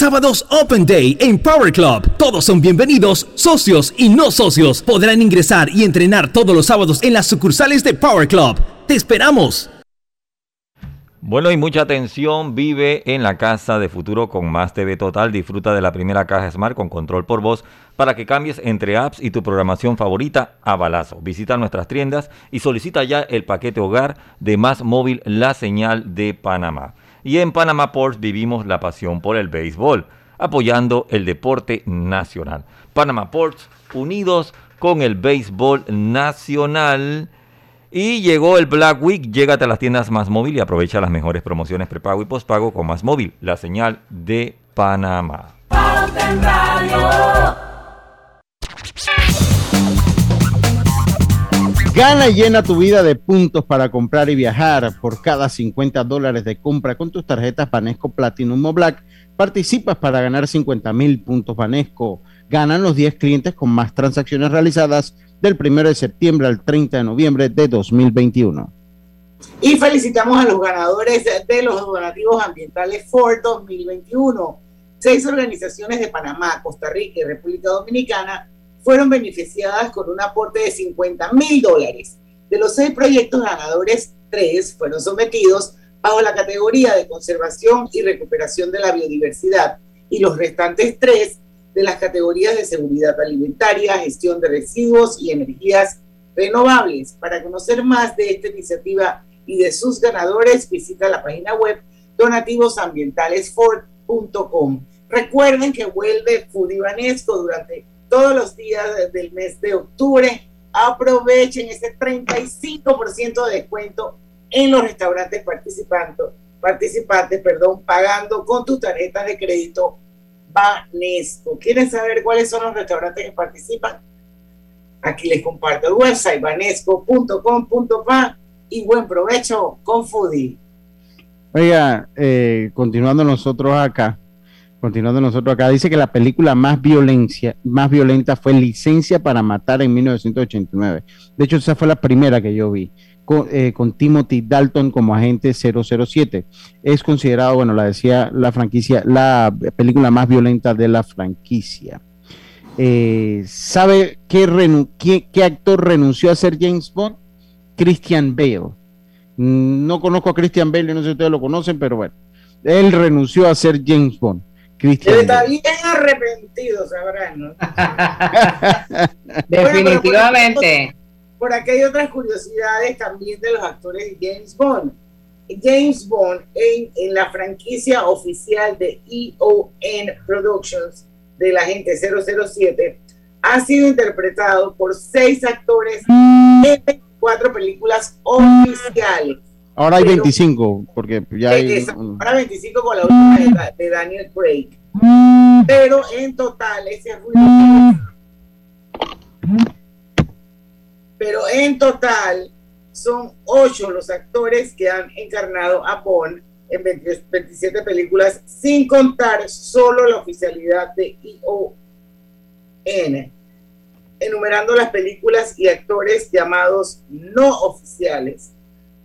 Sábados Open Day en Power Club. Todos son bienvenidos, socios y no socios. Podrán ingresar y entrenar todos los sábados en las sucursales de Power Club. ¡Te esperamos! Bueno, y mucha atención, vive en la casa de futuro con Más TV Total. Disfruta de la primera caja Smart con control por voz para que cambies entre apps y tu programación favorita a balazo. Visita nuestras tiendas y solicita ya el paquete hogar de Más Móvil, la señal de Panamá. Y en Panamá Ports vivimos la pasión por el béisbol, apoyando el deporte nacional. Panamá Ports, unidos con el béisbol nacional. Y llegó el Black Week, llégate a las tiendas Más Móvil y aprovecha las mejores promociones prepago y postpago con Más Móvil, la señal de Panamá. Gana y llena tu vida de puntos para comprar y viajar. Por cada 50 dólares de compra con tus tarjetas Banesco Platinum o Black, participas para ganar 50 mil puntos Banesco. Ganan los 10 clientes con más transacciones realizadas del 1 de septiembre al 30 de noviembre de 2021. Y felicitamos a los ganadores de los donativos ambientales Ford 2021. Seis organizaciones de Panamá, Costa Rica y República Dominicana fueron beneficiadas con un aporte de 50 mil dólares. De los seis proyectos ganadores, tres fueron sometidos bajo la categoría de conservación y recuperación de la biodiversidad y los restantes tres de las categorías de seguridad alimentaria, gestión de residuos y energías renovables. Para conocer más de esta iniciativa y de sus ganadores, visita la página web donativosambientalesford.com. Recuerden que vuelve Foodie Banesco durante todos los días del mes de octubre. Aprovechen ese 35% de descuento en los restaurantes participantes, perdón, pagando con tus tarjetas de crédito Banesco. ¿Quieren saber cuáles son los restaurantes que participan? Aquí les comparto el website banesco.com.pa y buen provecho con Foodie. Oiga, eh, continuando nosotros acá, continuando nosotros acá, dice que la película más violencia, más violenta fue Licencia para Matar en 1989. De hecho, esa fue la primera que yo vi. Con, eh, Timothy Dalton como agente 007. Es considerado, bueno, la decía la franquicia, la película más violenta de la franquicia. Eh, ¿Sabe qué, qué actor renunció a ser James Bond? Christian Bale. Mm, No conozco a Christian Bale, no sé si ustedes lo conocen, pero bueno, él renunció a ser James Bond. Christian Él está bien arrepentido, sabrán, ¿no? Definitivamente. Por aquí hay otras curiosidades también de los actores de James Bond. James Bond en, en la franquicia oficial de EON Productions del agente 007 ha sido interpretado por seis actores en 24 películas oficiales. Ahora hay Pero- 25, porque ya hay... Esa- Ahora 25 con la última de, Da- de Daniel Craig. Pero en total, ese fue Pero en total son ocho los actores que han encarnado a Bond en 20 27 películas, sin contar solo la oficialidad de ION, enumerando las películas y actores llamados no oficiales.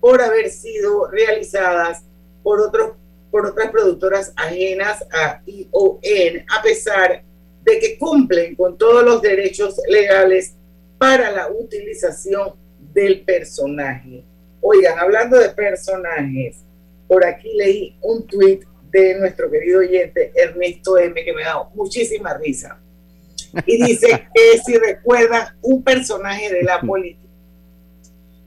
Por haber sido realizadas por, otros, por otras productoras ajenas a ION, a pesar de que cumplen con todos los derechos legales para la utilización del personaje. Oigan, hablando de personajes, por aquí leí un tuit de nuestro querido oyente Ernesto M que me ha dado muchísima risa. Y dice que si recuerdan un personaje de la política,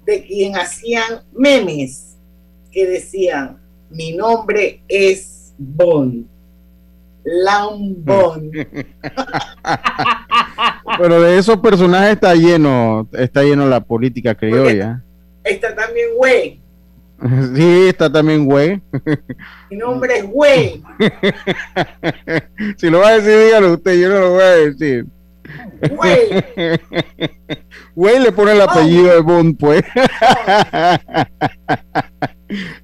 de quien hacían memes que decían, mi nombre es Bond. Lambón. Pero de esos personajes está lleno, está lleno la política criolla. Está también güey. Sí, está también güey. Mi nombre es güey. si lo va a decir, dígalo usted, yo no lo voy a decir. Güey. Güey le pone el apellido de Bond, pues.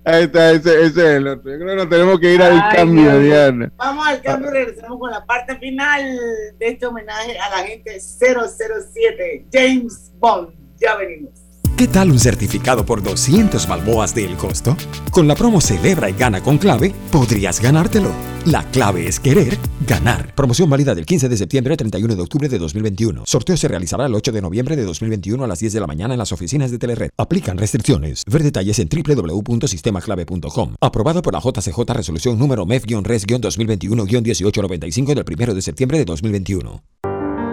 Ahí está, ese, ese es el otro. Yo creo que nos tenemos que ir al cambio, Dios. Diana. Vamos al cambio, regresamos con la parte final de este homenaje a la gente 007, James Bond. Ya venimos. ¿Qué tal un certificado por 200 balboas del costo? Con la promo Celebra y Gana con Clave, podrías ganártelo. La clave es querer ganar. Promoción válida del 15 de septiembre al 31 de octubre de 2021. Sorteo se realizará el 8 de noviembre de 2021 a las 10 de la mañana en las oficinas de Telered. Aplican restricciones. Ver detalles en www.sistemaclave.com. Aprobado por la JCJ Resolución número MEF-RES-2021-1895 del 1 de septiembre de 2021.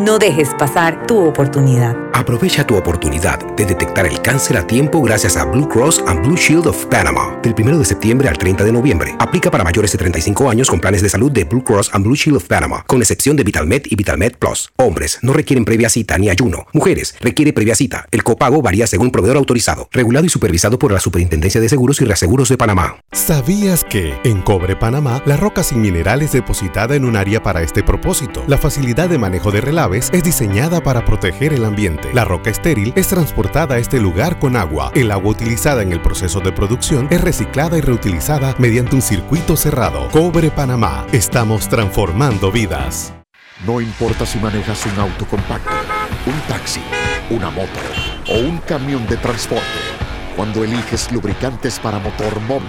No dejes pasar tu oportunidad. Aprovecha tu oportunidad de detectar el cáncer a tiempo gracias a Blue Cross and Blue Shield of Panama. Del 1 de septiembre al 30 de noviembre. Aplica para mayores de 35 años con planes de salud de Blue Cross and Blue Shield of Panama, con excepción de VitalMed y VitalMed Plus. Hombres no requieren previa cita ni ayuno. Mujeres requiere previa cita. El copago varía según proveedor autorizado, regulado y supervisado por la Superintendencia de Seguros y Reaseguros de Panamá. ¿Sabías que en Cobre Panamá la roca sin mineral es depositada en un área para este propósito? La facilidad de manejo de es diseñada para proteger el ambiente. La roca estéril es transportada a este lugar con agua. El agua utilizada en el proceso de producción es reciclada y reutilizada mediante un circuito cerrado. Cobre Panamá. Estamos transformando vidas. No importa si manejas un auto compacto, un taxi, una moto o un camión de transporte. Cuando eliges lubricantes para motor móvil,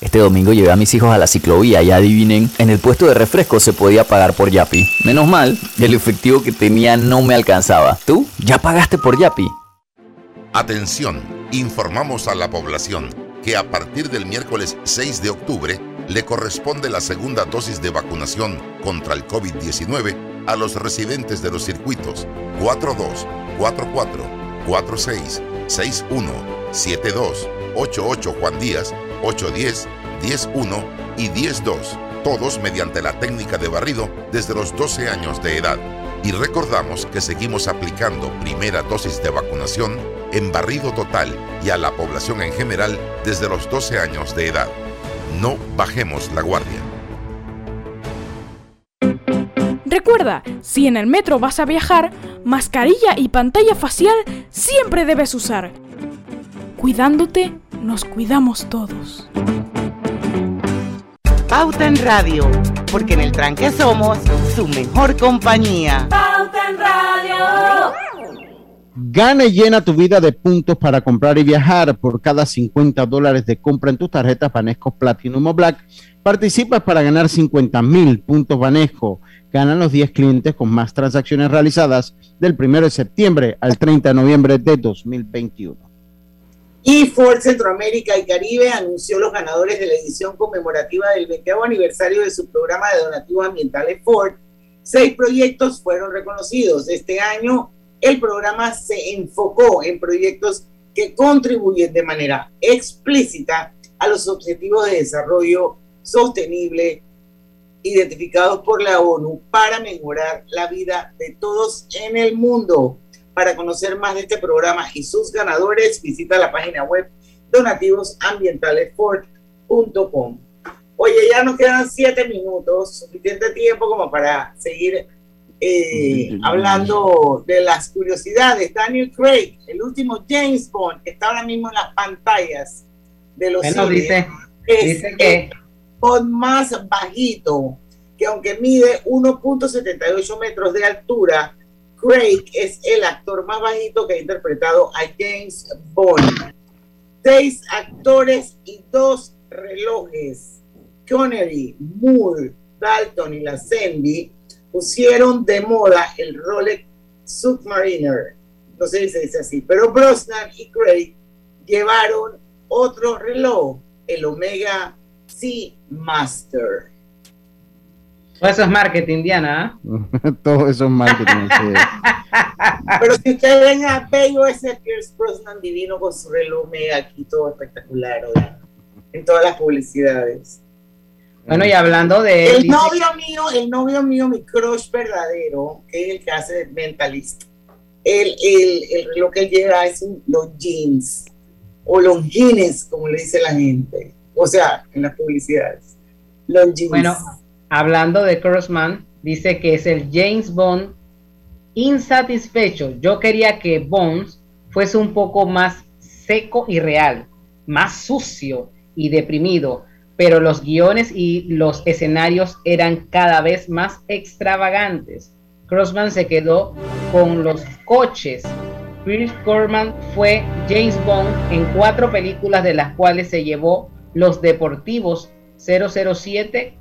Este domingo llevé a mis hijos a la ciclovía y adivinen, en el puesto de refresco se podía pagar por Yapi. Menos mal, el efectivo que tenía no me alcanzaba. ¿Tú? ¿Ya pagaste por Yapi? Atención, informamos a la población que a partir del miércoles 6 de octubre le corresponde la segunda dosis de vacunación contra el COVID-19 a los residentes de los circuitos 42, 44, 46, 61, 72, 88 Juan Díaz, 810, 101 y 102, todos mediante la técnica de barrido desde los 12 años de edad. Y recordamos que seguimos aplicando primera dosis de vacunación en barrido total y a la población en general desde los 12 años de edad. No bajemos la guardia. Recuerda, si en el metro vas a viajar, mascarilla y pantalla facial siempre debes usar. Cuidándote, nos cuidamos todos. Pauta en Radio, porque en el tranque somos su mejor compañía. Pauta en Radio. Gana y llena tu vida de puntos para comprar y viajar. Por cada 50 dólares de compra en tus tarjetas Banesco Platinum o Black, participas para ganar 50 mil puntos Banesco. Ganan los 10 clientes con más transacciones realizadas del 1 de septiembre al 30 de noviembre de 2021. Y Ford Centroamérica y Caribe anunció los ganadores de la edición conmemorativa del 20 aniversario de su programa de donativos ambientales Ford. Seis proyectos fueron reconocidos. Este año el programa se enfocó en proyectos que contribuyen de manera explícita a los objetivos de desarrollo sostenible identificados por la ONU para mejorar la vida de todos en el mundo. Para conocer más de este programa y sus ganadores, visita la página web donativosambientalesfort.com. Oye, ya nos quedan siete minutos, suficiente tiempo como para seguir eh, hablando de las curiosidades. Daniel Craig, el último James Bond, que está ahora mismo en las pantallas de los Bueno, cines, dice- es dice que- el Bond más bajito, que aunque mide 1.78 metros de altura, Craig es el actor más bajito que ha interpretado a James Bond. Seis actores y dos relojes. Connery, Moore, Dalton y Lazenby pusieron de moda el Rolex Submariner. No sé si se dice así, pero Brosnan y Craig llevaron otro reloj, el Omega Seamaster. Todo eso es marketing, Diana. ¿ah? Todo eso es marketing. sí. Pero si ustedes ven a Bello ese Pierce Brosnan divino con su reloj Omega aquí, todo espectacular, ¿verdad? en todas las publicidades. Bueno, y hablando de él, El dice- novio mío, el novio mío, mi crush verdadero, que es el que hace mentalista. El, el, el reloj que él lleva es un jeans o longines, como le dice la gente. O sea, en las publicidades. Longines. Bueno, hablando de Crossman, dice que es el James Bond insatisfecho. Yo quería que Bond fuese un poco más seco y real, más sucio y deprimido, pero los guiones y los escenarios eran cada vez más extravagantes. Crossman se quedó con los coches. Chris Corman fue James Bond en cuatro películas de las cuales se llevó los deportivos 007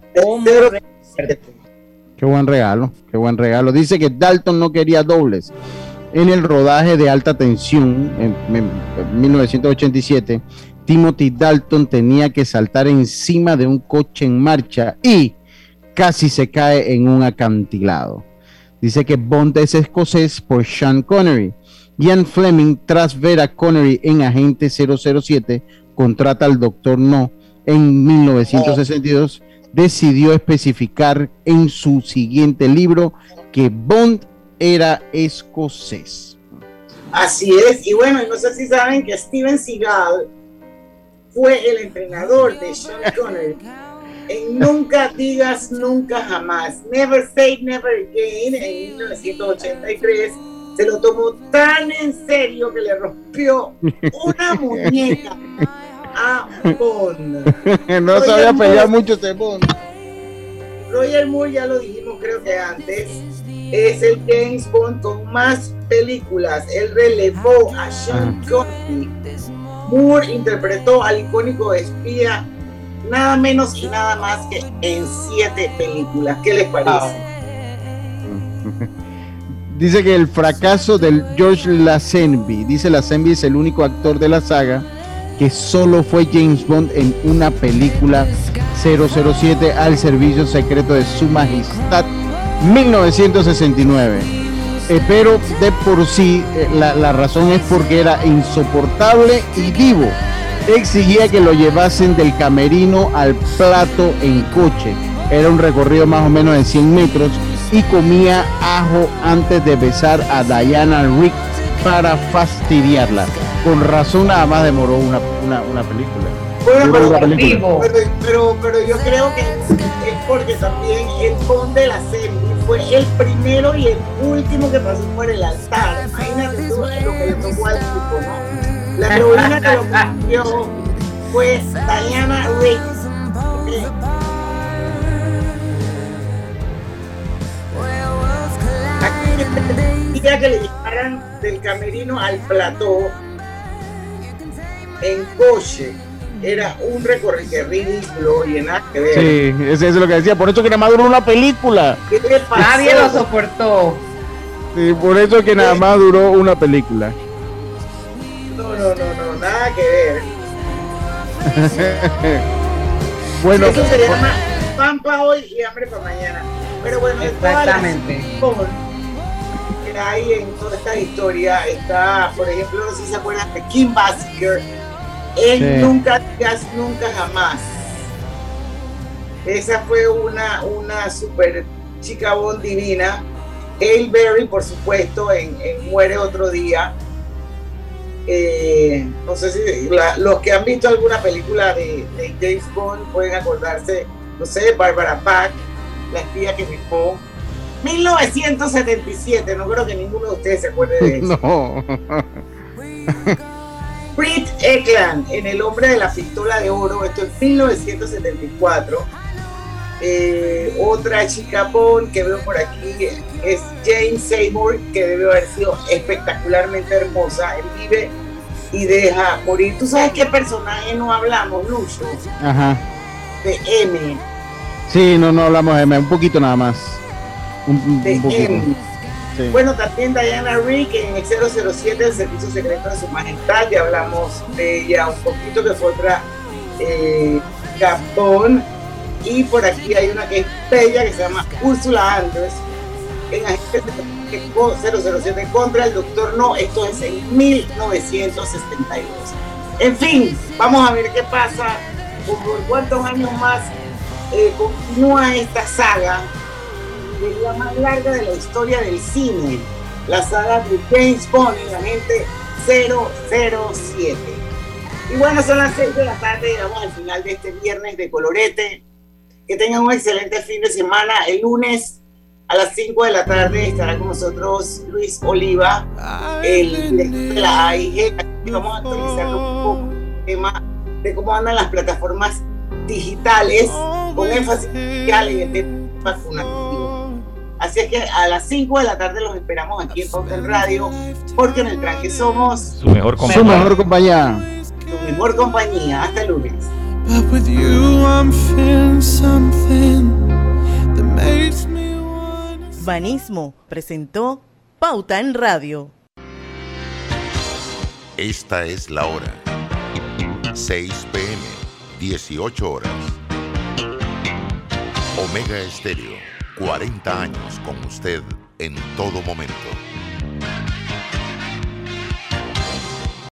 Qué buen regalo, qué buen regalo. Dice que Dalton no quería dobles. En el rodaje de alta tensión en, en 1987, Timothy Dalton tenía que saltar encima de un coche en marcha y casi se cae en un acantilado. Dice que Bond es escocés por Sean Connery. Ian Fleming, tras ver a Connery en Agente 007, contrata al Doctor No en 1962 decidió especificar en su siguiente libro que Bond era escocés. Así es, y bueno, no sé si saben que Steven Seagal fue el entrenador de Sean Connery en Nunca Digas Nunca Jamás, Never Say Never Again, en 1983. Se lo tomó tan en serio que le rompió una muñeca a Bond. no sabía pelear mucho ese Bond. Roger Moore, ya lo dijimos creo que antes, es el James Bond con más películas. Él relevó a Sean Connery. Moore interpretó al icónico espía nada menos y nada más que en siete películas. ¿Qué les parece? Dice que el fracaso del George Lazenby, dice Lazenby es el único actor de la saga que solo fue James Bond en una película 007 al servicio secreto de su majestad 1969. Eh, pero de por sí eh, la, la razón es porque era insoportable y vivo. Exigía que lo llevasen del camerino al plato en coche. Era un recorrido más o menos de 100 metros y comía ajo antes de besar a Diana Rick para fastidiarla. Con razón nada más demoró una, una, una película. Bueno, pero, una película. pero, pero, pero yo creo que es porque también el Bond de la serie fue el primero y el último que pasó por el altar. Imagínate tú lo que le tocó al tipo, ¿no? La heroína que lo cumplió fue Diana Rigg. ¿ok? Aquí que le llevaran del camerino al plató en coche. Era un recorrido ridículo y nada que ver. Sí, eso es lo que decía. Por eso que nada más duró una película. Nadie lo soportó. Sí, por eso que nada más duró una película. No, no, no, no, nada que ver. bueno, Eso se llama pan para hoy y hambre para mañana. Pero bueno, Exactamente. Que hay en toda esta historia está, por ejemplo, no sé si se acuerdan de Kim Basinger. Él Sí. nunca digas nunca jamás. Esa fue una, una super chica Bond divina. Hail Berry, por supuesto, en, Muere otro día. Eh, no sé si los que han visto alguna película de, James Bond pueden acordarse, no sé, Barbara Pack, la espía que fue 1977, no creo que ninguno de ustedes se acuerde de eso. No. Brit Eklund en El hombre de la pistola de oro, esto es 1974. Eh, otra chica Bond que veo por aquí es Jane Seymour, que debe haber sido espectacularmente hermosa. Él vive y deja morir. ¿Tú sabes qué personaje no hablamos, Lucho? Ajá. De M. Sí, no, no hablamos de M, un poquito nada más. Un, de M. Bueno, también Diana Rick en el 007, el Servicio Secreto de Su Majestad, ya hablamos de ella un poquito, que fue otra eh, Y por aquí hay una que es bella, que se llama Úrsula Andrés, en Agente 007 contra el Doctor No, esto es en 1962. En fin, vamos a ver qué pasa, por cuántos años más eh, continúa esta saga la más larga de la historia del cine, la saga de James Bond y la gente 007. Y bueno, son las 6 de la tarde, llegamos al final de este viernes de colorete. Que tengan un excelente fin de semana. El lunes a las 5 de la tarde estará con nosotros Luis Oliva, el de la AIG. Vamos a actualizar un poco el tema de cómo andan las plataformas digitales, con énfasis en el tema. Así es que a las 5 de la tarde los esperamos aquí en Pauta Radio, porque en el tranque somos su mejor compañía. Su mejor compañía. Su mejor compañía. Hasta el lunes. Banismo presentó Pauta en Radio. Esta es la hora. 6 pm, 18 horas. Omega Estéreo 40 años con usted en todo momento.